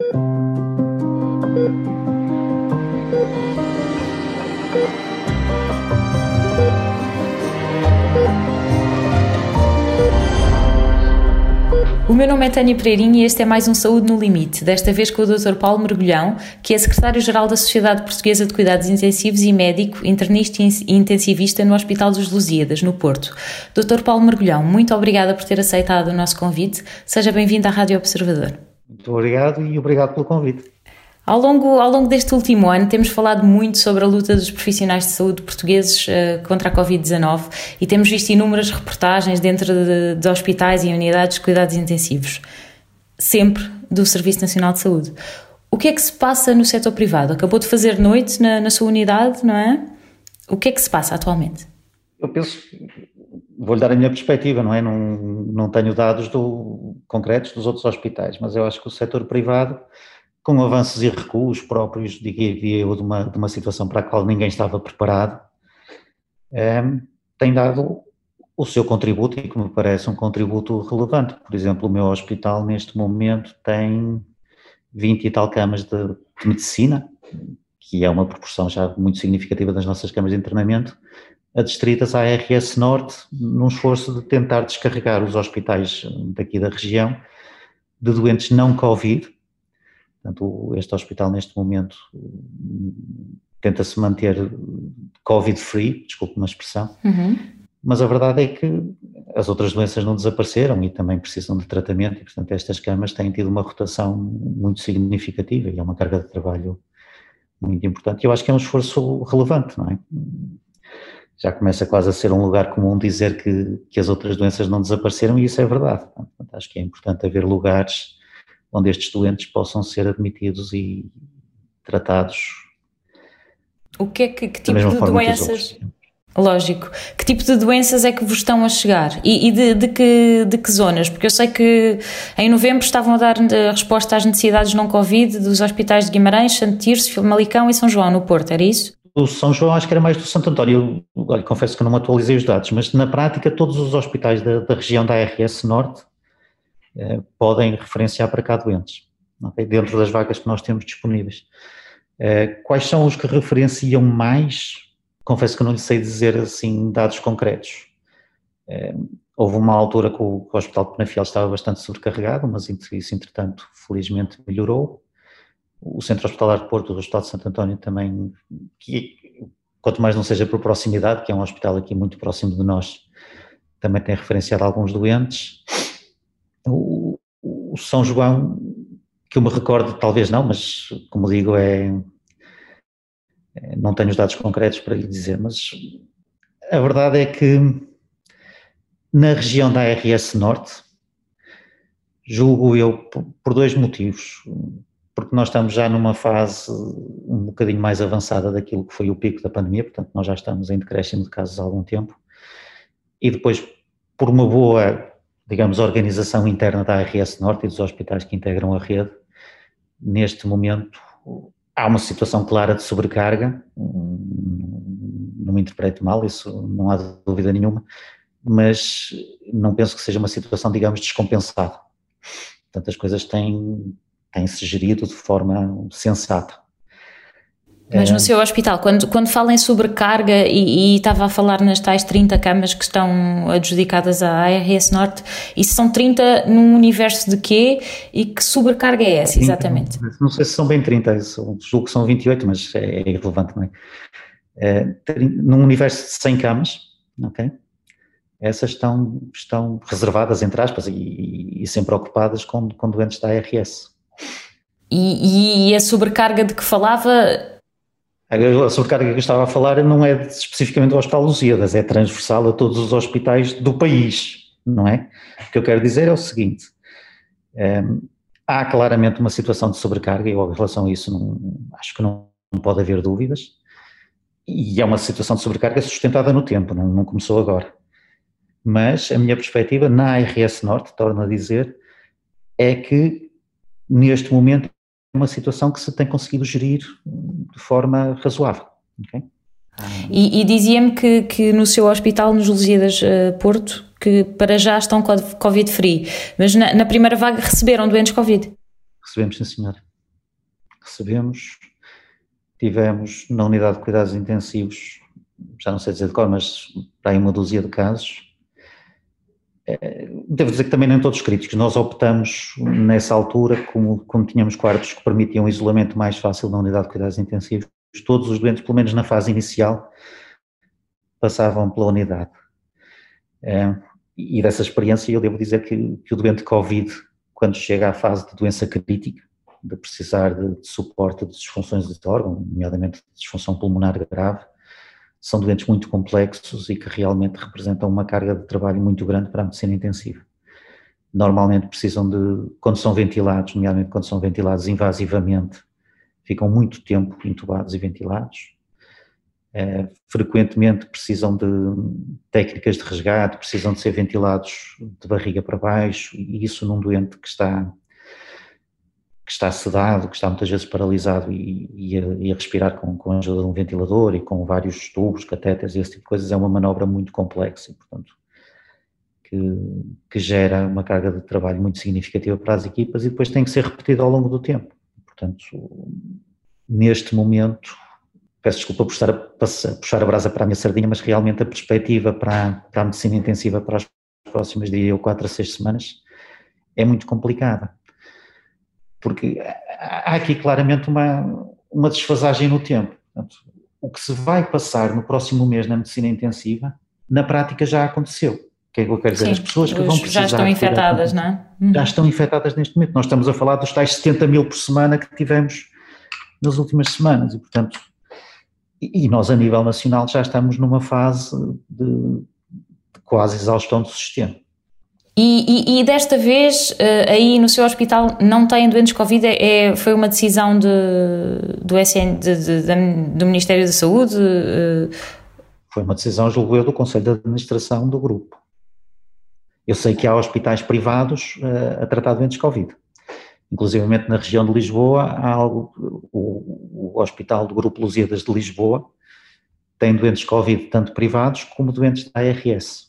O meu nome é Tânia Pereirinha e este é mais um Saúde no Limite, desta vez com o Dr. Paulo Mergulhão, que é secretário-geral da Sociedade Portuguesa de Cuidados Intensivos e médico, internista e intensivista no Hospital dos Lusíadas, no Porto. Dr. Paulo Mergulhão, muito obrigada por ter aceitado o nosso convite. Seja bem-vindo à Rádio Observador. Muito obrigado e obrigado pelo convite. Ao longo, ao longo deste último ano, temos falado muito sobre a luta dos profissionais de saúde portugueses uh, contra a Covid-19 e temos visto inúmeras reportagens dentro de, de, hospitais e unidades de cuidados intensivos, sempre do Serviço Nacional de Saúde. O que é que se passa no setor privado? Acabou de fazer noite na, na sua unidade, não é? O que é que se passa atualmente? Eu penso, vou-lhe dar a minha perspectiva, não é? Não, não tenho dados do, concretos dos outros hospitais, mas eu acho que o setor privado com avanços e recuos próprios, diria eu, de uma, de uma situação para a qual ninguém estava preparado, é, tem dado o seu contributo e que me parece um contributo relevante. Por exemplo, o meu hospital neste momento tem 20 e tal camas de, de medicina, que é uma proporção já muito significativa das nossas camas de internamento, adstritas à RS Norte, num esforço de tentar descarregar os hospitais daqui da região de doentes não Covid, Portanto, este hospital neste momento tenta-se manter Covid-free, desculpe uma expressão, uhum. mas a verdade é que as outras doenças não desapareceram e também precisam de tratamento e, portanto, estas camas têm tido uma rotação muito significativa e é uma carga de trabalho muito importante. Eu acho que é um esforço relevante, não é? Já começa quase a ser um lugar comum dizer que, que as outras doenças não desapareceram e isso é verdade. Portanto, acho que é importante haver lugares onde estes doentes possam ser admitidos e tratados. O que é que, que tipo de doenças? Lógico. Que tipo de doenças é que vos estão a chegar? E, e de, de, que, de que zonas? Porque eu sei que em novembro estavam a dar eh, resposta às necessidades não Covid dos hospitais de Guimarães, Santo Tirso, Malicão e São João, no Porto, era isso? O São João acho que era mais do Santo António. Olha, confesso que não atualizei os dados, mas na prática todos os hospitais da, da região da RS Norte eh, podem referenciar para cá doentes, okay? dentro das vagas que nós temos disponíveis. Eh, quais são os que referenciam mais? Confesso que não lhe sei dizer assim dados concretos. Eh, houve uma altura que o, Hospital de Penafiel estava bastante sobrecarregado, mas isso, entretanto, felizmente melhorou. O Centro Hospitalar de Porto, o Hospital de Santo António também, que, quanto mais não seja por proximidade, que é um hospital aqui muito próximo de nós, também tem referenciado alguns doentes. O, o São João, que eu me recordo, talvez não, mas como digo, é, é, não tenho os dados concretos para lhe dizer, mas a verdade é que na região da RS Norte, julgo eu por dois motivos. Porque nós estamos já numa fase um bocadinho mais avançada daquilo que foi o pico da pandemia, portanto, nós já estamos em decréscimo de casos há algum tempo. E depois, por uma boa digamos, organização interna da ARS Norte e dos hospitais que integram a rede, neste momento há uma situação clara de sobrecarga, não me interpreto mal, isso não há dúvida nenhuma, mas não penso que seja uma situação, digamos, descompensada. Portanto, as coisas têm, têm-se gerido de forma sensata. Mas no é. seu hospital, quando, quando fala em sobrecarga e, e, estava a falar nas tais 30 camas que estão adjudicadas à ARS Norte, isso são 30 num universo de quê e que sobrecarga é essa, exatamente? Não sei se são bem 30, julgo que são 28, mas é, é irrelevante, não é? é? Num universo de 100 camas, ok? Essas estão, estão reservadas, entre aspas, e, e sempre ocupadas com, com doentes da ARS. E, e a sobrecarga de que falava a sobrecarga que eu estava a falar não é especificamente do Hospital Lusíadas, é transversal a todos os hospitais do país, não é? O que eu quero dizer é o seguinte, um, há claramente uma situação de sobrecarga e em relação a isso não, acho que não, não, pode haver dúvidas e é uma situação de sobrecarga sustentada no tempo, não, não começou agora. Mas a minha perspectiva na ARS Norte, torno a dizer, é que neste momento uma situação que se tem conseguido gerir de forma razoável. Okay? E, e dizia-me que, que no seu hospital, nos Lusíadas uh, Porto, que para já estão Covid-free, mas na, na, primeira vaga receberam doentes Covid? Recebemos, sim senhor. recebemos, tivemos na unidade de cuidados intensivos, já não sei dizer de cor, mas para aí uma dúzia de casos. Devo dizer que também nem todos críticos, nós optamos nessa altura, como, como tínhamos quartos que permitiam um isolamento mais fácil na unidade de cuidados intensivos, todos os doentes, pelo menos na fase inicial, passavam pela unidade. É, e dessa experiência eu devo dizer que, que, o doente Covid, quando chega à fase de doença crítica, de precisar de, de suporte de disfunções de órgão, nomeadamente disfunção pulmonar grave, são doentes muito complexos e que realmente representam uma carga de trabalho muito grande para a medicina intensiva. Normalmente precisam de, quando são ventilados, nomeadamente quando são ventilados invasivamente, ficam muito tempo intubados e ventilados, é, frequentemente precisam de técnicas de resgate, precisam de ser ventilados de barriga para baixo, e isso num doente que está que está sedado, que está muitas vezes paralisado e, e, a, e a, respirar com, com a ajuda de um ventilador e com vários tubos, catéteres e esse tipo de coisas, é uma manobra muito complexa e, portanto, que, que gera uma carga de trabalho muito significativa para as equipas e depois tem que ser repetida ao longo do tempo. Portanto, neste momento, peço desculpa por estar a puxar a brasa para a minha sardinha, mas realmente a perspectiva para, para a medicina intensiva para as próximas, diria eu, quatro a seis semanas, é muito complicada. Porque há aqui claramente uma, uma desfasagem no tempo. Portanto, o que se vai passar no próximo mês na medicina intensiva, na prática já aconteceu. O que é que eu quero dizer? Sim, As pessoas que vão precisar. Já estão infectadas, não é? Já estão infectadas neste momento. Nós estamos a falar dos tais 70 mil por semana que tivemos nas últimas semanas e, portanto, e, nós, a nível nacional, já estamos numa fase de, de quase exaustão do sistema. E, e, e, desta vez, uh, aí no seu hospital, não têm doentes Covid? É, é foi uma decisão de, do SN, de, de, do Ministério da Saúde? Uh... Foi uma decisão, julgo eu, do Conselho de Administração do grupo. Eu sei que há hospitais privados uh, a tratar doentes Covid. Inclusive na região de Lisboa, há algo, o, o Hospital do Grupo Lusíadas de Lisboa tem doentes Covid tanto privados como doentes da ARS.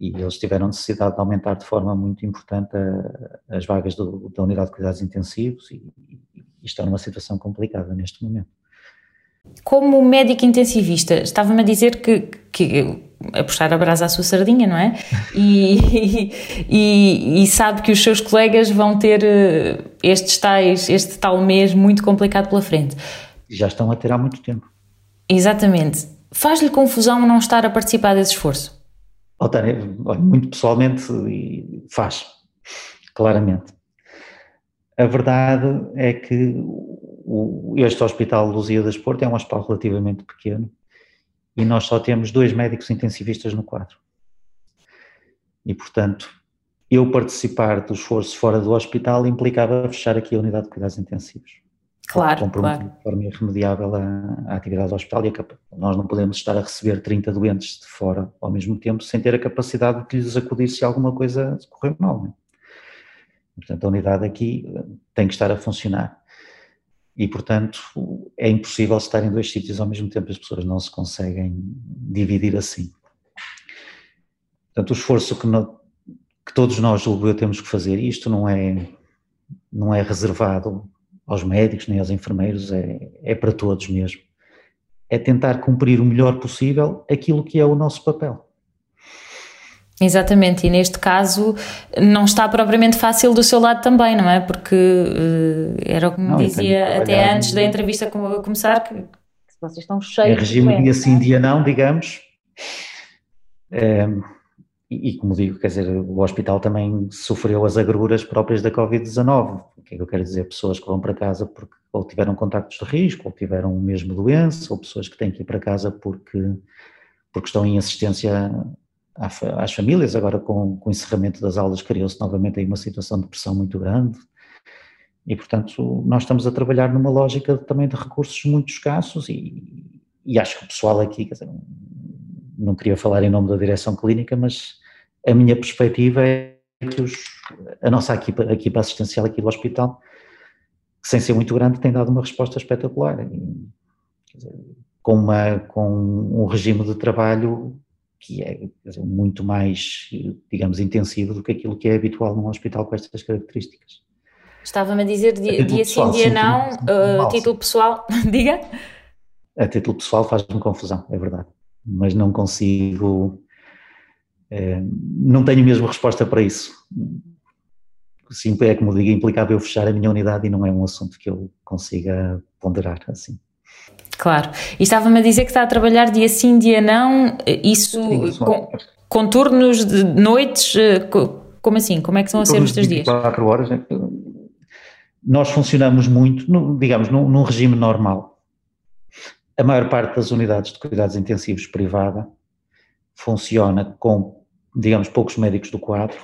E eles tiveram necessidade de aumentar de forma muito importante a, as vagas do, da unidade de cuidados intensivos e, e estão numa situação complicada neste momento. Como médico intensivista, estava-me a dizer que, que a puxar a brasa à sua sardinha, não é? E, e, e, sabe que os seus colegas vão ter eh, estes tais, este tal mês muito complicado pela frente. Já estão a ter há muito tempo. Exatamente. Faz-lhe confusão não estar a participar desse esforço? Muito pessoalmente faz, claramente. A verdade é que este Hospital Luzia das Porto é um hospital relativamente pequeno e nós só temos dois médicos intensivistas no quadro. E, portanto, eu participar do esforço fora do hospital implicava fechar aqui a unidade de cuidados intensivos. Claro, claro. de forma irremediável a, a atividade do hospital e a, nós não podemos estar a receber 30 doentes de fora ao mesmo tempo sem ter a capacidade de lhes acudir se alguma coisa correr mal. Né? Portanto, a unidade aqui eh, tem que estar a funcionar e, portanto, é impossível estar em dois sítios ao mesmo tempo, as pessoas não se conseguem dividir assim. Portanto, o esforço que, no, que todos nós, julgo eu, temos que fazer, isto não é, não é reservado aos médicos nem aos enfermeiros, é, é para todos mesmo. É tentar cumprir o melhor possível aquilo que é o nosso papel. Exatamente, e neste caso não está propriamente fácil do seu lado também, não é? Porque uh, era o que me não, dizia até antes da entrevista começar, que, vocês estão cheios. É regime dia sim, dia não, digamos. É, e, como digo, quer dizer, o hospital também sofreu as agruras próprias da Covid-19. O que é que eu quero dizer? Pessoas que vão para casa porque ou tiveram contactos de risco, ou tiveram mesmo doença, ou pessoas que têm que ir para casa porque, porque estão em assistência às famílias, agora com, com o encerramento das aulas criou-se novamente aí uma situação de pressão muito grande e portanto nós estamos a trabalhar numa lógica também de recursos muito escassos e, e acho que o pessoal aqui, dizer, não queria falar em nome da direção clínica, mas a minha perspectiva é que os, a nossa equipa, a equipa assistencial aqui do hospital, sem ser muito grande, tem dado uma resposta espetacular. E, dizer, com, uma, com um regime de trabalho que é dizer, muito mais, digamos, intensivo do que aquilo que é habitual num hospital com estas características. Estava-me a dizer dia, dia sim, dia não, uh, título pessoal, diga. A título pessoal faz-me confusão, é verdade, mas não consigo, não tenho mesmo resposta para isso. Sim, é como digo, implicava eu fechar a minha unidade e não é um assunto que eu consiga ponderar assim. Claro. E estava-me a dizer que está a trabalhar dia sim, dia não, isso com, com, turnos de noites, eh, como assim? Como é que são a ser os teus dias? 24 horas. É nós funcionamos muito, digamos, num, num regime normal. A maior parte das unidades de cuidados intensivos privada funciona com, digamos, poucos médicos do quadro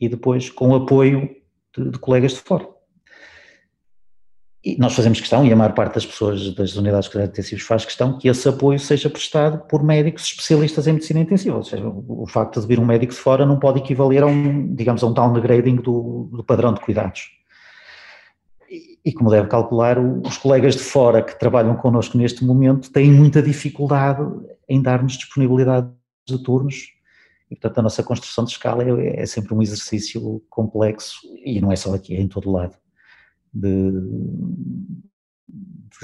e depois com apoio de, de colegas de fora. E nós fazemos questão, e a maior parte das pessoas das unidades de cuidados intensivos faz questão, que esse apoio seja prestado por médicos especialistas em medicina intensiva. Ou seja, o facto de vir um médico de fora não pode equivaler a um, digamos, a um downgrading do, do padrão de cuidados. E, e como deve calcular, os colegas de fora que trabalham connosco neste momento têm muita dificuldade em dar-nos disponibilidade de turnos e, portanto, a nossa construção de escala é, é, sempre um exercício complexo, e não é só aqui, é em todo lado, de,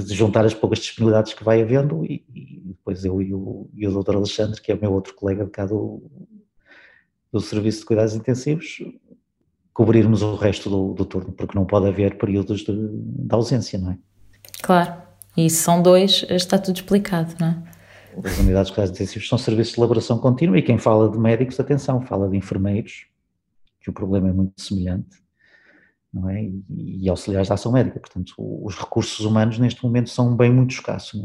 de juntar as poucas disponibilidades que vai havendo e, e depois eu e o, e o Dr. Alexandre, que é o meu outro colega de cá do, do Serviço de Cuidados Intensivos, cobrirmos o resto do, do turno, porque não pode haver períodos de, de ausência, não é? Claro, e se são dois, está tudo explicado, não é? As unidades de cuidados intensivos são serviços de elaboração contínua e quem fala de médicos, atenção, fala de enfermeiros, que o problema é muito semelhante, não é? E, e auxiliares da ação médica. Portanto, os recursos humanos neste momento são bem muito escassos,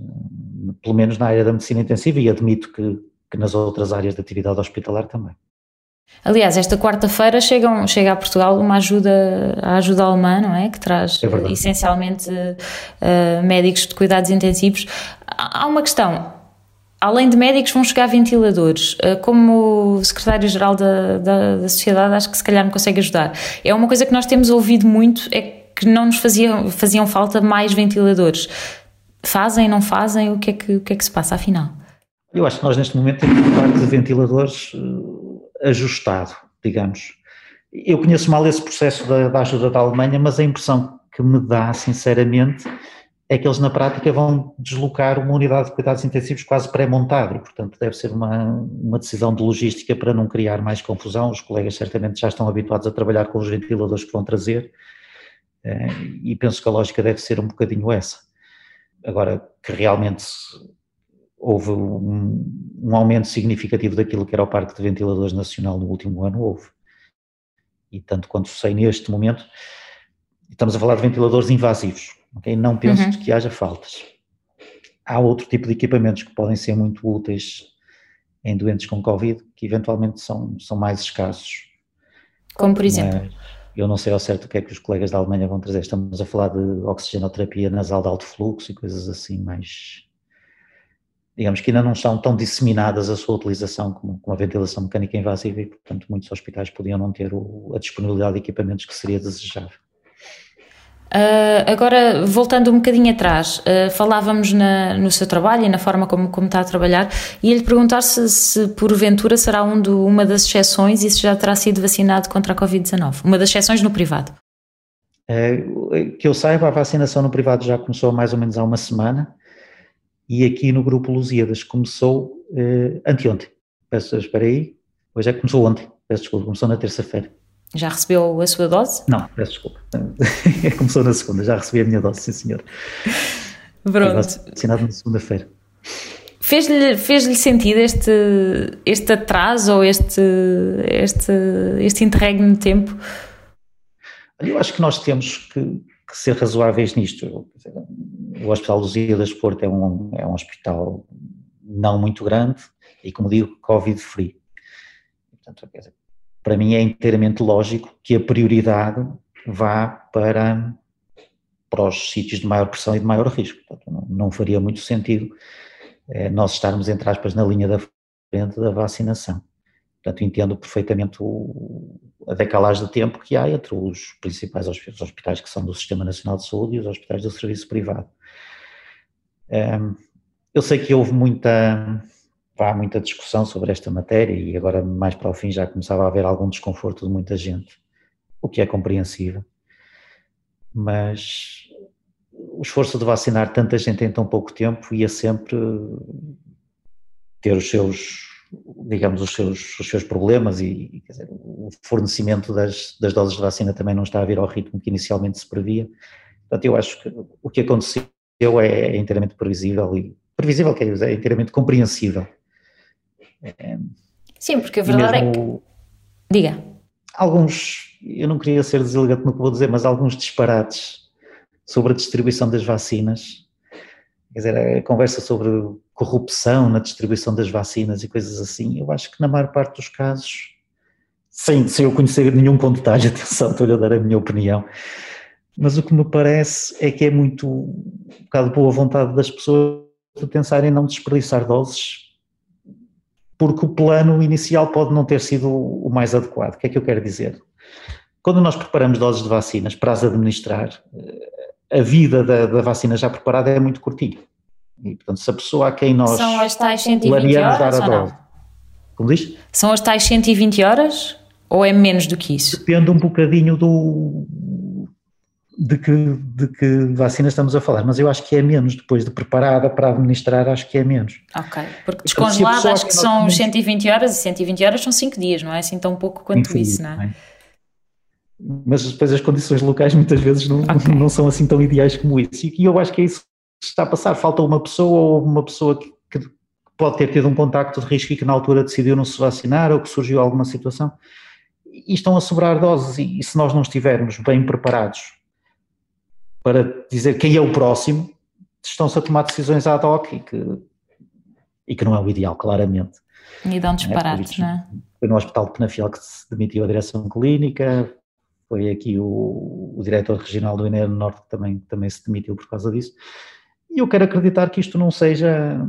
pelo menos na área da medicina intensiva e admito que, que nas outras áreas de atividade hospitalar também. Aliás, esta quarta-feira chega, chega a Portugal uma ajuda, a ajuda alemã, não é? Que traz é essencialmente uh, médicos de cuidados intensivos. Há uma questão, além de médicos, vão chegar ventiladores. Uh, como secretário-geral da, da, da, sociedade, acho que se calhar me consegue ajudar. É uma coisa que nós temos ouvido muito, é que não nos faziam, faziam falta mais ventiladores. Fazem, não fazem? O que, é que, o que é que se passa afinal? Eu acho que nós neste momento temos um parque de ventiladores eh, ajustado, digamos. Eu conheço mal esse processo da, da, ajuda da Alemanha, mas a impressão que me dá, sinceramente, é que eles na prática vão deslocar uma unidade de cuidados intensivos quase pré-montada e, portanto, deve ser uma, uma decisão de logística para não criar mais confusão. Os colegas certamente já estão habituados a trabalhar com os ventiladores que vão trazer eh, e penso que a lógica deve ser um bocadinho essa. Agora, que realmente houve um, um, aumento significativo daquilo que era o parque de ventiladores nacional no último ano, houve. E tanto quanto sei neste momento, estamos a falar de ventiladores invasivos, ok? Não penso uhum. que haja faltas. Há outro tipo de equipamentos que podem ser muito úteis em doentes com Covid, que eventualmente são, são mais escassos. Como por exemplo? Mas eu não sei ao certo o que é que os colegas da Alemanha vão trazer. Estamos a falar de oxigenoterapia nasal de alto fluxo e coisas assim mais digamos que ainda não estão tão disseminadas a sua utilização como, como a ventilação mecânica invasiva e, portanto, muitos hospitais podiam não ter o, a disponibilidade de equipamentos que seria desejável. Uh, agora, voltando um bocadinho atrás, uh, falávamos na, no seu trabalho e na forma como, como está a trabalhar, e ele perguntar se, se porventura será um do, uma das exceções e se já terá sido vacinado contra a Covid-19. Uma das exceções no privado. É, que eu saiba, a vacinação no privado já começou mais ou menos há uma semana e aqui no grupo Lusíadas começou uh, anteontem. Peço, espera aí, hoje é que começou ontem, peço desculpa, começou na terça-feira. Já recebeu a sua dose? Não, peço desculpa. começou na segunda, já recebi a minha dose, sim senhor. Pronto. Vacinado na segunda-feira. Fez-lhe fez sentido este, este atraso ou este, este, este interregno de tempo? Eu acho que nós temos que, que ser razoáveis nisto o Hospital Luzia das Porto é um, é um hospital não muito grande e, como digo, Covid-free. Portanto, para mim é inteiramente lógico que a prioridade vá para, para os sítios de maior pressão e de maior risco. Portanto, não, não faria muito sentido é, nós estarmos, entre aspas, na linha da frente da vacinação. Portanto, entendo perfeitamente o, a decalagem de tempo que há entre os principais hospitais que são do Sistema Nacional de Saúde e os hospitais do Serviço Privado. Eu sei que houve muita, há muita discussão sobre esta matéria e agora mais para o fim já começava a haver algum desconforto de muita gente, o que é compreensível. mas o esforço de vacinar tanta gente em tão pouco tempo ia sempre ter os seus, digamos, os seus, os seus problemas e dizer, o fornecimento das, das doses de vacina também não está a vir ao ritmo que inicialmente se previa. Portanto, eu acho que o que aconteceu é, é inteiramente previsível e previsível, quer dizer, é inteiramente compreensível. Sim, porque a verdade é que. Diga. Alguns, eu não queria ser deselegante no que vou dizer, mas alguns disparates sobre a distribuição das vacinas. Quer dizer, a conversa sobre corrupção na distribuição das vacinas e coisas assim, eu acho que na maior parte dos casos, sem, sem eu conhecer nenhum de detalhe, atenção, estou-lhe a dar a minha opinião, mas o que me parece é que é muito um bocado boa vontade das pessoas de pensarem em não desperdiçar doses porque o plano inicial pode não ter sido o mais adequado. O que é que eu quero dizer? Quando nós preparamos doses de vacinas para as administrar, a vida da, da vacina já preparada é muito curtinha. E, portanto, se a pessoa a quem nós São as tais 120 horas dar a dose, como diz? São as tais 120 horas ou é menos do que isso? Depende um bocadinho do, de que, de que vacina estamos a falar, mas eu acho que é menos, depois de preparada para administrar, acho que é menos. Ok, porque descongelada então, acho que são nós... 120 horas e 120 horas são 5 dias, não é assim tão pouco quanto isso, não é? Mas depois as condições locais muitas vezes não, okay. não são assim tão ideais como isso, e eu acho que é isso que está a passar, falta uma pessoa ou uma pessoa que, que pode ter tido um contacto de risco e que na altura decidiu não se vacinar ou que surgiu alguma situação, e estão a sobrar doses, e, e se nós não estivermos bem preparados para dizer quem é o próximo, estão-se a tomar decisões ad hoc e que, e que não é o ideal, claramente. E dão disparates, é, não é? Foi no Hospital de Penafiel que se demitiu a direção clínica, foi aqui o, o diretor regional do INE Norte que também, também se demitiu por causa disso. E eu quero acreditar que isto não seja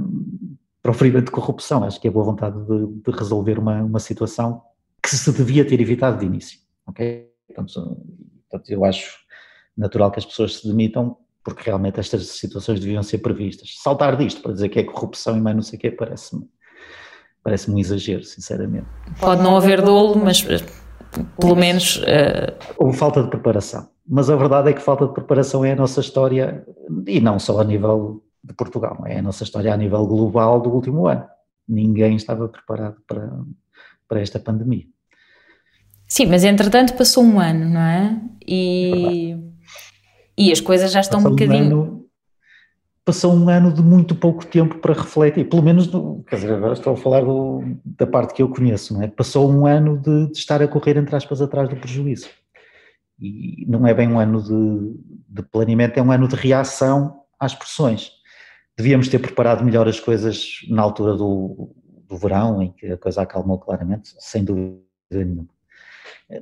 proferimento de corrupção, acho que é boa vontade de, de, resolver uma, uma situação que se devia ter evitado de início, ok? Portanto, portanto eu acho natural que as pessoas se demitam, porque realmente estas situações deviam ser previstas. Saltar disto para dizer que é corrupção e mais não sei o quê parece-me parece um exagero, sinceramente. Pode não haver dolo, mas eh, pelo menos. Uh... Houve falta de preparação. Mas a verdade é que falta de preparação é a nossa história, e não só a nível de Portugal, é a nossa história a nível global do último ano. Ninguém estava preparado para, para esta pandemia. Sim, mas entretanto passou um ano, não é? E. É e as coisas já estão um bocadinho. Um ano, passou um ano de muito pouco tempo para refletir, pelo menos, do, quer dizer, agora estou a falar do, da parte que eu conheço, não é? Passou um ano de, de, estar a correr, entre aspas, atrás do prejuízo. E não é bem um ano de, de planeamento, é um ano de reação às pressões. Devíamos ter preparado melhor as coisas na altura do, do verão, em que a coisa acalmou claramente, sem dúvida nenhuma.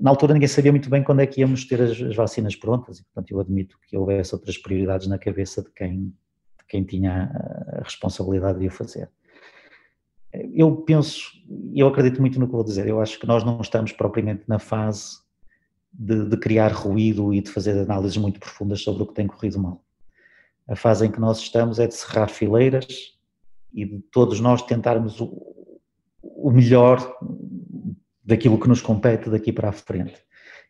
Na altura ninguém sabia muito bem quando é que íamos ter as, as, vacinas prontas e, portanto, eu admito que houvesse outras prioridades na cabeça de quem, de quem tinha a responsabilidade de o fazer. Eu penso, eu acredito muito no que vou dizer, eu acho que nós não estamos propriamente na fase de, de criar ruído e de fazer análises muito profundas sobre o que tem corrido mal. A fase em que nós estamos é de cerrar fileiras e de todos nós tentarmos o, o melhor daquilo que nos compete daqui para a frente.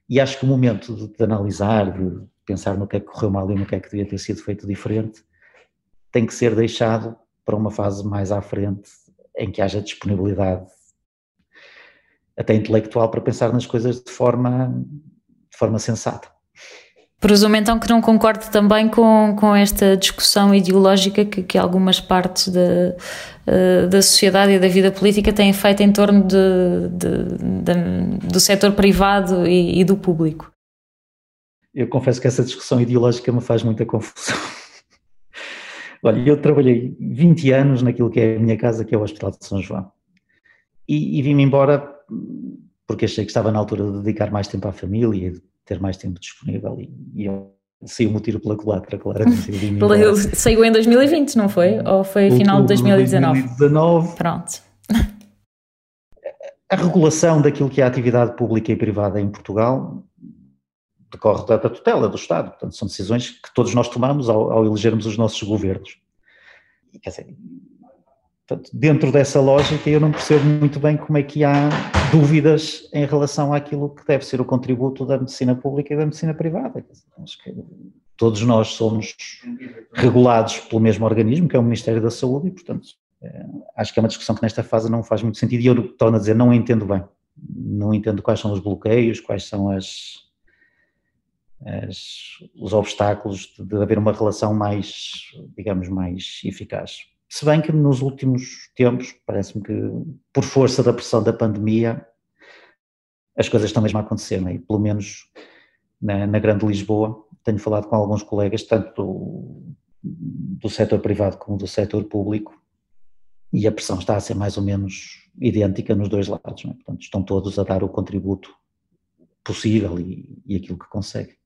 E acho que o momento de, de, analisar, de pensar no que é que correu mal e no que é que devia ter sido feito diferente, tem que ser deixado para uma fase mais à frente, em que haja disponibilidade até intelectual para pensar nas coisas de forma, de forma sensata. Presumo então que não concorde também com, com esta discussão ideológica que, que algumas partes da, uh, da sociedade e da vida política têm feito em torno de, de, de, do setor privado e, e, do público. Eu confesso que essa discussão ideológica me faz muita confusão. Olha, eu trabalhei 20 anos naquilo que é a minha casa, que é o Hospital de São João. E, e vim-me embora porque achei que estava na altura de dedicar mais tempo à família ter mais tempo disponível e, e eu saiu-me o tiro pela culatra, claramente. saiu em 2020, não foi? Ou foi final de 2019? 2019. Pronto. A regulação daquilo que é a atividade pública e privada em Portugal decorre da, tutela do Estado, portanto são decisões que todos nós tomamos ao, ao elegermos os nossos governos. E, quer dizer, Portanto, dentro dessa lógica, eu não percebo muito bem como é que há dúvidas em relação àquilo que deve ser o contributo da medicina pública e da medicina privada. Acho que todos nós somos regulados pelo mesmo organismo, que é o Ministério da Saúde, e, portanto, é, acho que é uma discussão que nesta fase não faz muito sentido e eu torno a dizer, não entendo bem. Não entendo quais são os bloqueios, quais são as, as, os obstáculos de, de haver uma relação mais, digamos, mais eficaz. Se bem que nos últimos tempos, parece-me que por força da pressão da pandemia, as coisas estão mesmo a acontecer, né? e pelo menos na, na Grande Lisboa, tenho falado com alguns colegas, tanto do, do setor privado como do setor público, e a pressão está a ser mais ou menos idêntica nos dois lados, é? portanto estão todos a dar o contributo possível e, e aquilo que conseguem.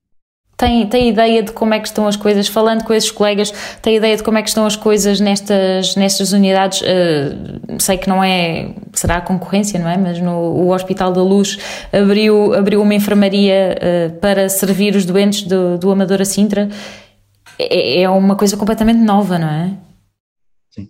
Tem, tem ideia de como é que estão as coisas, falando com esses colegas, tem ideia de como é que estão as coisas nestas, nestas unidades? Uh, sei que não é, será a concorrência, não é? Mas no o Hospital da Luz abriu, abriu uma enfermaria uh, para servir os doentes do, do Amadora Sintra. É, é uma coisa completamente nova, não é? Sim.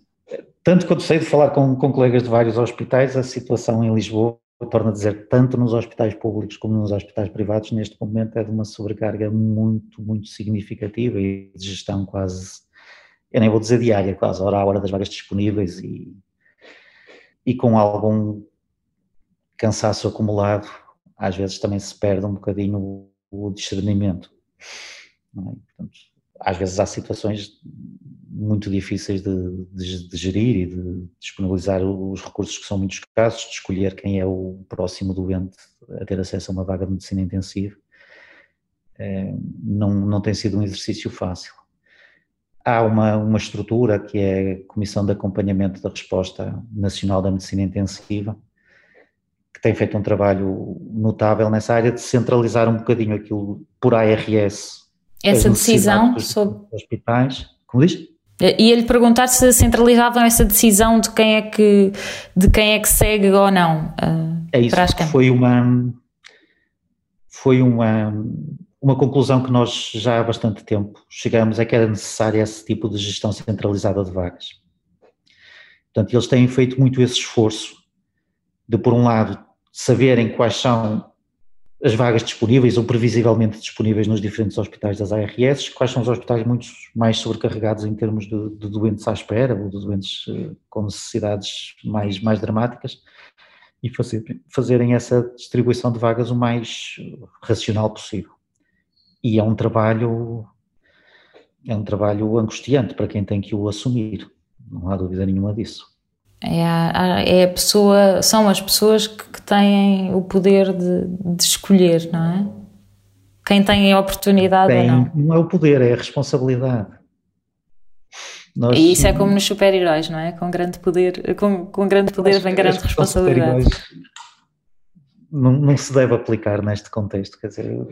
Tanto quanto sei de falar com, com colegas de vários hospitais, a situação em Lisboa torno a dizer, tanto nos hospitais públicos como nos hospitais privados, neste momento é de uma sobrecarga muito, muito significativa e de gestão quase, eu nem vou dizer diária, quase hora a hora das vagas disponíveis e, e com algum cansaço acumulado, às vezes também se perde um bocadinho o discernimento. É? Portanto, às vezes há situações muito difíceis de, de, de, gerir e de disponibilizar os recursos que são muito escassos, de escolher quem é o próximo doente a ter acesso a uma vaga de medicina intensiva, é, não, não tem sido um exercício fácil. Há uma, uma estrutura que é a Comissão de Acompanhamento da Resposta Nacional da Medicina Intensiva, que tem feito um trabalho notável nessa área de centralizar um bocadinho aquilo por ARS. Essa decisão sobre hospitais. Como diz? E ele perguntar se centralizavam essa decisão de quem é que, de quem é que segue ou não. Uh, é isso, foi uma, foi uma, uma conclusão que nós já há bastante tempo chegamos, é que era necessário esse tipo de gestão centralizada de vagas. Portanto, eles têm feito muito esse esforço de, por um lado, saberem quais são as vagas disponíveis ou previsivelmente disponíveis nos diferentes hospitais das ARS, quais são os hospitais muito mais sobrecarregados em termos de, de doentes à espera ou de doentes eh, com necessidades mais, mais dramáticas e fazer, fazerem essa distribuição de vagas o mais racional possível. E é um trabalho é um trabalho angustiante para quem tem que o assumir, não há dúvida nenhuma disso. É a, é a pessoa, são as pessoas que, que têm o poder de, de, escolher, não é? Quem tem a oportunidade tem, ou não. Não é o poder, é a responsabilidade. Nós, e isso é como nos super-heróis, não é? Com grande poder, com, com grande poder vem grande responsabilidade. Não, não se deve aplicar neste contexto, quer dizer,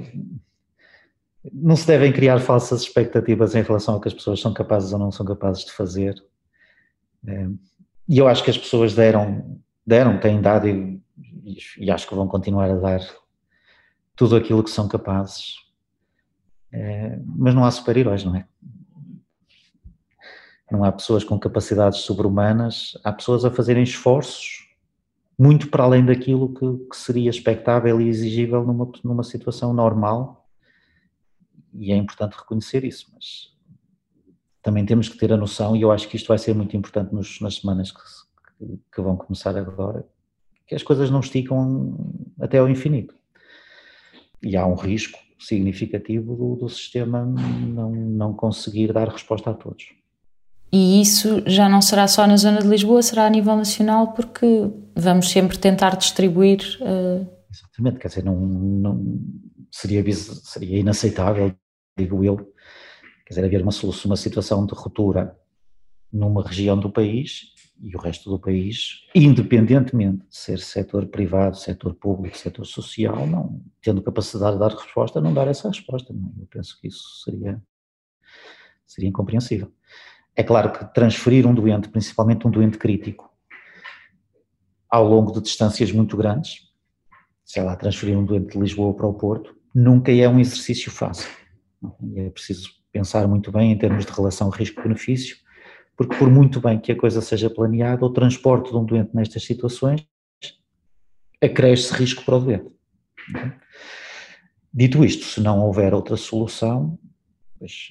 não se devem criar falsas expectativas em relação ao que as pessoas são capazes ou não são capazes de fazer. É, e eu acho que as pessoas deram, deram, têm dado e, e acho que vão continuar a dar tudo aquilo que são capazes. É, mas não há super-heróis, não é? Não há pessoas com capacidades sobre-humanas, há pessoas a fazerem esforços muito para além daquilo que, que, seria expectável e exigível numa, numa situação normal, e é importante reconhecer isso, mas também temos que ter a noção, e eu acho que isto vai ser muito importante nos, nas semanas que, que, vão começar agora, que as coisas não esticam até ao infinito. E há um risco significativo do, do sistema não, não conseguir dar resposta a todos. E isso já não será só na zona de Lisboa, será a nível nacional, porque vamos sempre tentar distribuir. Uh... Exatamente, quer dizer, não, não seria, seria inaceitável, digo eu, Quer dizer, haver uma, uma situação de ruptura numa região do país e o resto do país, independentemente de ser setor privado, setor público, setor social, não tendo capacidade de dar resposta, não dar essa resposta. Não. É? Eu penso que isso seria, seria incompreensível. É claro que transferir um doente, principalmente um doente crítico, ao longo de distâncias muito grandes, sei lá, transferir um doente de Lisboa para o Porto, nunca é um exercício fácil. É preciso pensar muito bem em termos de relação risco-benefício, porque por muito bem que a coisa seja planeada, o transporte de um doente nestas situações acresce risco para o doente. Dito isto, se não houver outra solução, pois,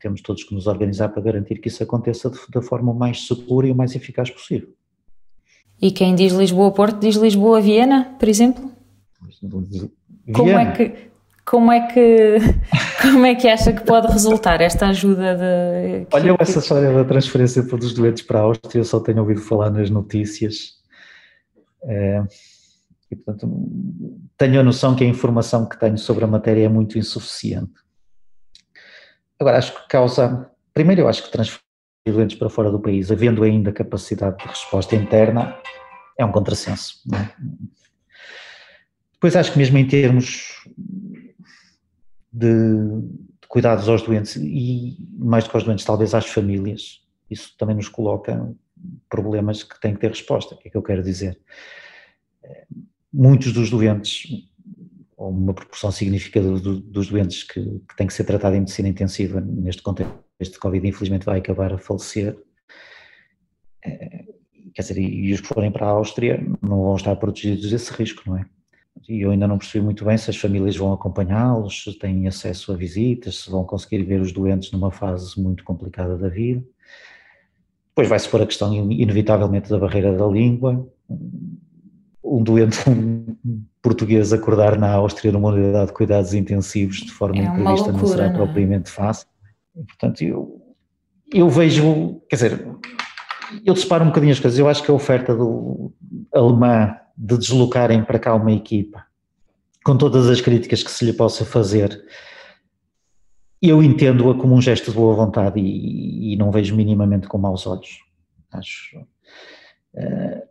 temos todos que nos organizar para garantir que isso aconteça da forma mais segura e o mais eficaz possível. E quem diz Lisboa-Porto diz Lisboa-Viena, por exemplo? Viena. Como é que como é que como é que acha que pode resultar esta ajuda de Olha, essa história da transferência de todos os doentes para a Áustria, eu só tenho ouvido falar nas notícias. É, e, portanto, tenho a noção que a informação que tenho sobre a matéria é muito insuficiente. Agora, acho que causa. Primeiro, eu acho que transferir doentes para fora do país, havendo ainda capacidade de resposta interna, é um contrassenso. É? Depois, acho que mesmo em termos de, de cuidados aos doentes e mais do que aos doentes, talvez às famílias. Isso também nos coloca problemas que têm que ter resposta. O que é que eu quero dizer? Muitos dos doentes, ou uma proporção significativa dos doentes que, que têm que ser tratados em medicina intensiva neste contexto de Covid, infelizmente vai acabar a falecer. Eh, quer dizer, e os que forem para a Áustria não vão estar protegidos desse risco, não é? E eu ainda não percebi muito bem se as famílias vão acompanhá-los, se têm acesso a visitas, se vão conseguir ver os doentes numa fase muito complicada da vida. Depois vai-se pôr a questão, inevitavelmente, da barreira da língua. Um doente português acordar na Áustria numa unidade de cuidados intensivos de forma é imprevista loucura, não será não é? propriamente fácil. E, portanto, eu, eu vejo, quer dizer, eu disparo um bocadinho as coisas. Eu acho que a oferta do alemã de deslocarem para cá uma equipa, com todas as críticas que se lhe possa fazer, eu entendo-a como um gesto de boa vontade e, e, não vejo minimamente com maus olhos. Acho. Uh,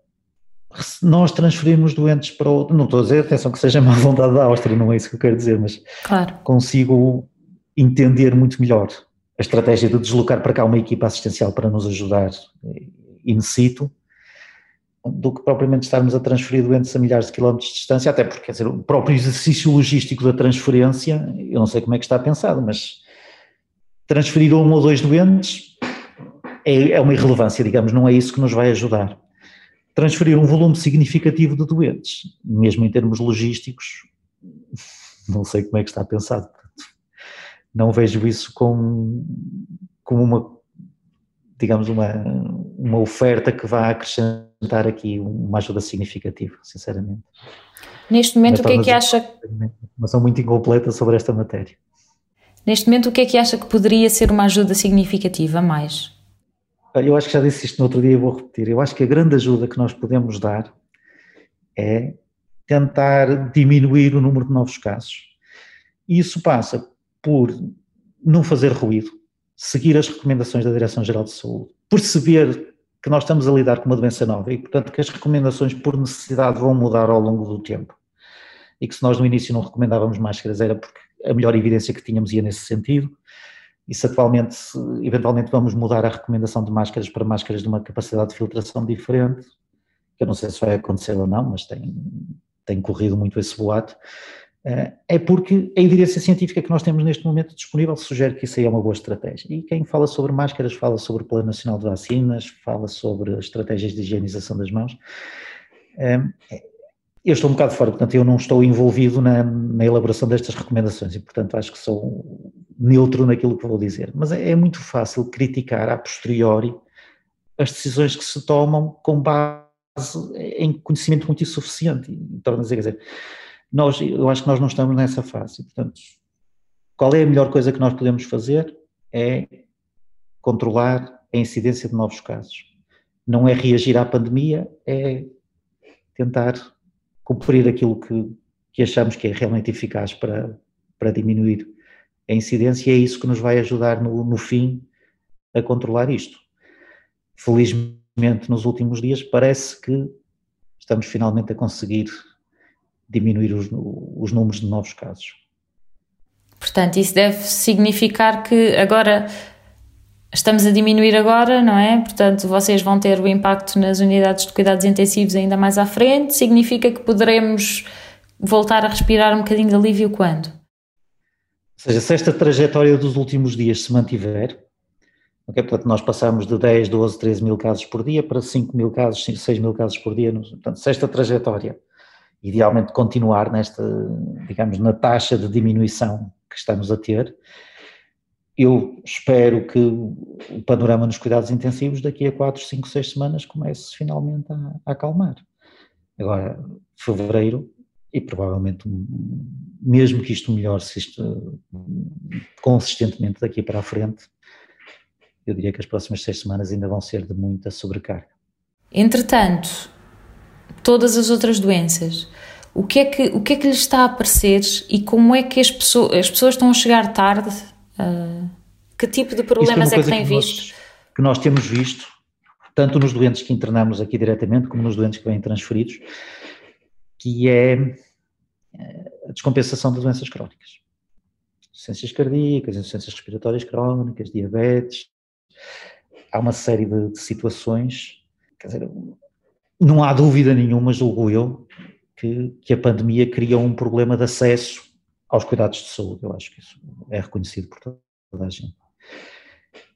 nós transferimos doentes para outro. Não estou a dizer, atenção, que seja má vontade da Áustria, não é isso que eu quero dizer, mas claro. consigo entender muito melhor a estratégia de deslocar para cá uma equipa assistencial para nos ajudar in situ do que propriamente estarmos a transferir doentes a milhares de quilómetros de distância, até porque, quer dizer, o próprio exercício logístico da transferência, eu não sei como é que está pensado, mas transferir um ou dois doentes é, é uma irrelevância, digamos, não é isso que nos vai ajudar. Transferir um volume significativo de doentes, mesmo em termos logísticos, não sei como é que está pensado. Não vejo isso como, como uma, digamos, uma, uma oferta que vá acrescentar aqui uma ajuda significativa, sinceramente. Neste momento, o que é que acha? Uma informação muito incompleta sobre esta matéria. Neste momento, o que é que acha que poderia ser uma ajuda significativa a mais? Eu acho que já disse isto no outro dia e vou repetir. Eu acho que a grande ajuda que nós podemos dar é tentar diminuir o número de novos casos. E isso passa por não fazer ruído, seguir as recomendações da Direção-Geral de Saúde, perceber que nós estamos a lidar com uma doença nova e, portanto, que as recomendações por necessidade vão mudar ao longo do tempo. E que se nós no início não recomendávamos máscaras era porque a melhor evidência que tínhamos ia nesse sentido. E se atualmente, eventualmente, vamos mudar a recomendação de máscaras para máscaras de uma capacidade de filtração diferente, que eu não sei se vai acontecer ou não, mas tem, tem corrido muito esse boato, é porque a evidência científica que nós temos neste momento disponível sugere que isso aí é uma boa estratégia. E quem fala sobre máscaras fala sobre o Plano Nacional de Vacinas, fala sobre estratégias de higienização das mãos. Eh, eu estou um bocado fora, portanto, eu não estou envolvido na, na elaboração destas recomendações e, portanto, acho que sou neutro naquilo que vou dizer. Mas é, é muito fácil criticar a posteriori as decisões que se tomam com base em conhecimento muito insuficiente. Então, quer dizer, nós, eu acho que nós não estamos nessa fase. Portanto, qual é a melhor coisa que nós podemos fazer? É controlar a incidência de novos casos. Não é reagir à pandemia, é tentar cumprir aquilo que, que achamos que é realmente eficaz para, para diminuir a incidência e é isso que nos vai ajudar no, no fim a controlar isto. Felizmente, nos últimos dias, parece que estamos finalmente a conseguir diminuir os, os números de novos casos. Portanto, isso deve significar que agora estamos a diminuir agora, não é? Portanto, vocês vão ter o impacto nas unidades de cuidados intensivos ainda mais à frente. Significa que poderemos voltar a respirar um bocadinho de alívio quando? Ou seja, se esta trajetória dos últimos dias se mantiver, Okay? Portanto, nós passamos de 10, 12, 13 mil casos por dia para 5 mil casos, 6 mil casos por dia. Portanto, se esta trajetória idealmente continuar nesta, digamos, na taxa de diminuição que estamos a ter, eu espero que o panorama nos cuidados intensivos daqui a 4, 5, 6 semanas comece finalmente a, a acalmar. Agora, fevereiro, e provavelmente mesmo que isto melhore se isto, consistentemente daqui para a frente, eu diria que as próximas seis semanas ainda vão ser de muita sobrecarga. Entretanto, todas as outras doenças, o que é que, o que, é que lhes está a aparecer e como é que as pessoas, as pessoas estão a chegar tarde? Uh, que tipo de problemas é, é, que têm visto? Nós, que nós temos visto, tanto nos doentes que internamos aqui diretamente, como nos doentes que vêm transferidos, que é eh, a descompensação das doenças crónicas. Insuficiências cardíacas, insuficiências respiratórias crónicas, diabetes. Há uma série de, de situações, quer dizer, não há dúvida nenhuma, julgo eu, que, que a pandemia criou um problema de acesso aos cuidados de saúde. Eu acho que isso é reconhecido por toda a gente.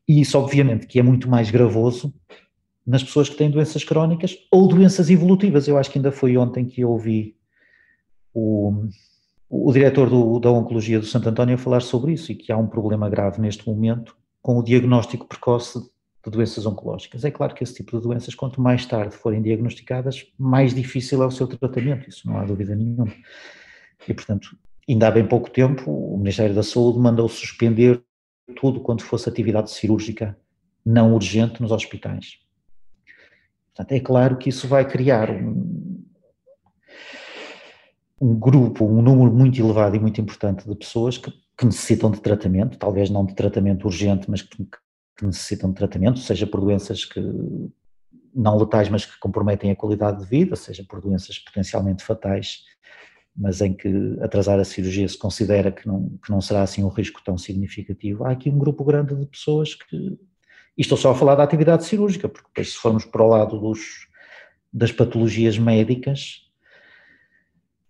E isso, obviamente, que é muito mais gravoso nas pessoas que têm doenças crónicas ou doenças evolutivas. Eu acho que ainda foi ontem que eu ouvi o, o diretor do, da Oncologia do Santo António falar sobre isso e que há um problema grave neste momento com o diagnóstico precoce de doenças oncológicas. É claro que esse tipo de doenças, quanto mais tarde forem diagnosticadas, mais difícil é o seu tratamento, isso não há dúvida nenhuma. E, portanto, ainda há bem pouco tempo, o Ministério da Saúde mandou suspender tudo quanto fosse atividade cirúrgica não urgente nos hospitais. Portanto, é claro que isso vai criar um, um grupo, um número muito elevado e muito importante de pessoas que, que necessitam de tratamento, talvez não de tratamento urgente, mas que, que necessitam de tratamento, seja por doenças que não letais, mas que comprometem a qualidade de vida, seja por doenças potencialmente fatais, mas em que atrasar a cirurgia se considera que não, que não será assim um risco tão significativo. Há aqui um grupo grande de pessoas que. E estou só a falar da atividade cirúrgica, porque depois, se formos para o lado dos, das patologias médicas,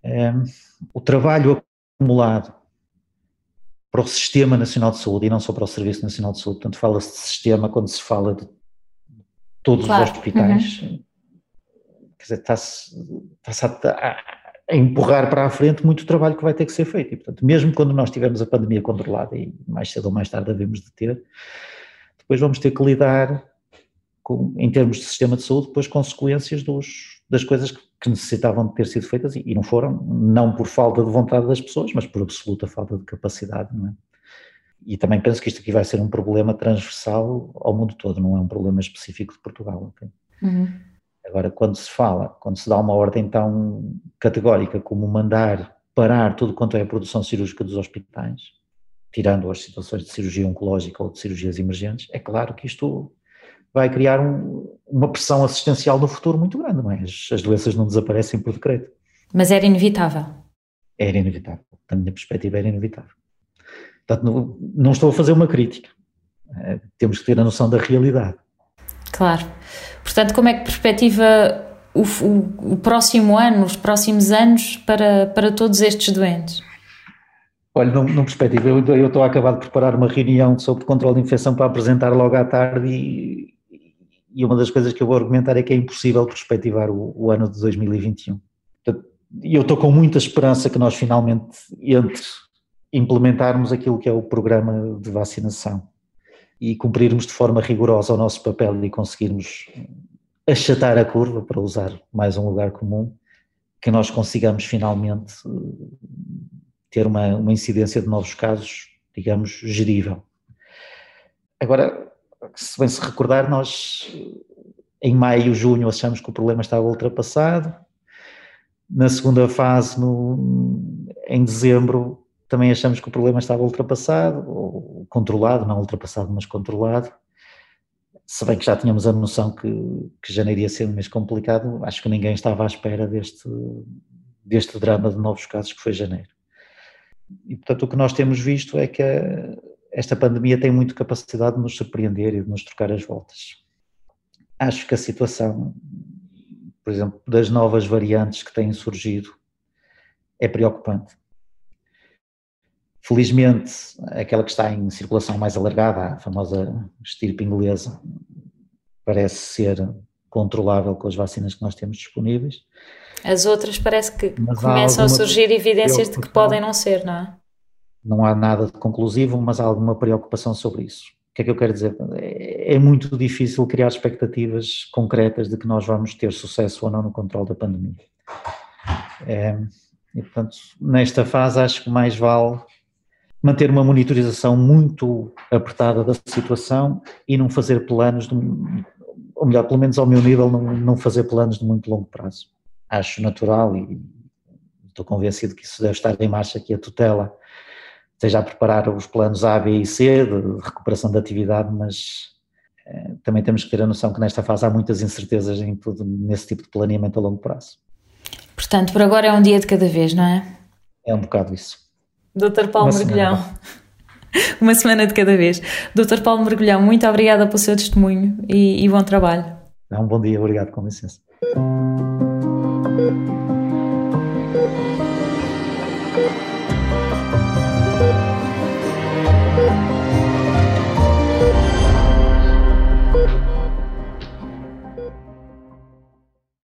é, o trabalho acumulado para o Sistema Nacional de Saúde e não só para o Serviço Nacional de Saúde, portanto fala-se de sistema quando se fala de todos claro. os hospitais, uhum. quer dizer, está-se, está-se a, a, empurrar para a frente muito trabalho que vai ter que ser feito e portanto mesmo quando nós tivermos a pandemia controlada e mais cedo ou mais tarde devemos de ter, depois vamos ter que lidar com, em termos de sistema de saúde, depois consequências dos, das coisas que, necessitavam de ter sido feitas e, e, não foram, não por falta de vontade das pessoas, mas por absoluta falta de capacidade, não é? E também penso que isto aqui vai ser um problema transversal ao mundo todo, não é um problema específico de Portugal. Okay? Uhum. Agora, quando se fala, quando se dá uma ordem tão categórica como mandar parar tudo quanto é a produção cirúrgica dos hospitais, tirando as situações de cirurgia oncológica ou de cirurgias emergentes, é claro que isto vai criar um, uma pressão assistencial no futuro muito grande, não é? As, as, doenças não desaparecem por decreto. Mas era inevitável. Era inevitável. Da minha perspectiva, era inevitável. Portanto, não, não estou a fazer uma crítica. É, temos que ter a noção da realidade. Claro. Portanto, como é que perspectiva o, o, o próximo ano, os próximos anos para, para todos estes doentes? Olha, numa perspectiva, eu, eu, estou a acabar de preparar uma reunião sobre controle de infecção para apresentar logo à tarde e, e uma das coisas que eu vou argumentar é que é impossível perspectivar o, o ano de 2021. E eu estou com muita esperança que nós finalmente, entre implementarmos aquilo que é o programa de vacinação e cumprirmos de forma rigorosa o nosso papel e conseguirmos achatar a curva, para usar mais um lugar comum, que nós consigamos finalmente eh, ter uma, uma incidência de novos casos, digamos, gerível. Agora, se bem se recordar, nós em maio, junho achamos que o problema estava ultrapassado. Na segunda fase, no, em dezembro, também achamos que o problema estava ultrapassado, ou controlado, não ultrapassado, mas controlado. Se bem que já tínhamos a noção que, que janeiro ia ser um mês complicado, acho que ninguém estava à espera deste, deste drama de novos casos que foi janeiro. E portanto o que nós temos visto é que a, esta pandemia tem muito capacidade de nos surpreender e de nos trocar as voltas. Acho que a situação, por exemplo, das novas variantes que têm surgido é preocupante. Felizmente, aquela que está em circulação mais alargada, a famosa estirpe inglesa, parece ser controlável com as vacinas que nós temos disponíveis. As outras parece que mas começam a surgir evidências de que podem não ser, não é? Não há nada de conclusivo, mas há alguma preocupação sobre isso. O que é que eu quero dizer? É, é muito difícil criar expectativas concretas de que nós vamos ter sucesso ou não no controle da pandemia. É, e, portanto, nesta fase acho que mais vale manter uma monitorização muito apertada da situação e não fazer planos, de, ou melhor, pelo menos ao meu nível, não, não fazer planos de muito longo prazo. Acho natural e estou convencido que isso deve estar em marcha, que a tutela esteja a preparar os planos A, B e C de recuperação da atividade, mas eh, também temos que ter a noção que nesta fase há muitas incertezas em tudo, nesse tipo de planeamento a longo prazo. Portanto, por agora é um dia de cada vez, não é? É um bocado isso. Doutor Paulo Uma Mergulhão. Semana. Uma semana de cada vez. Doutor Paulo Mergulhão, muito obrigada pelo seu testemunho e, e bom trabalho. É um bom dia, obrigado, com licença.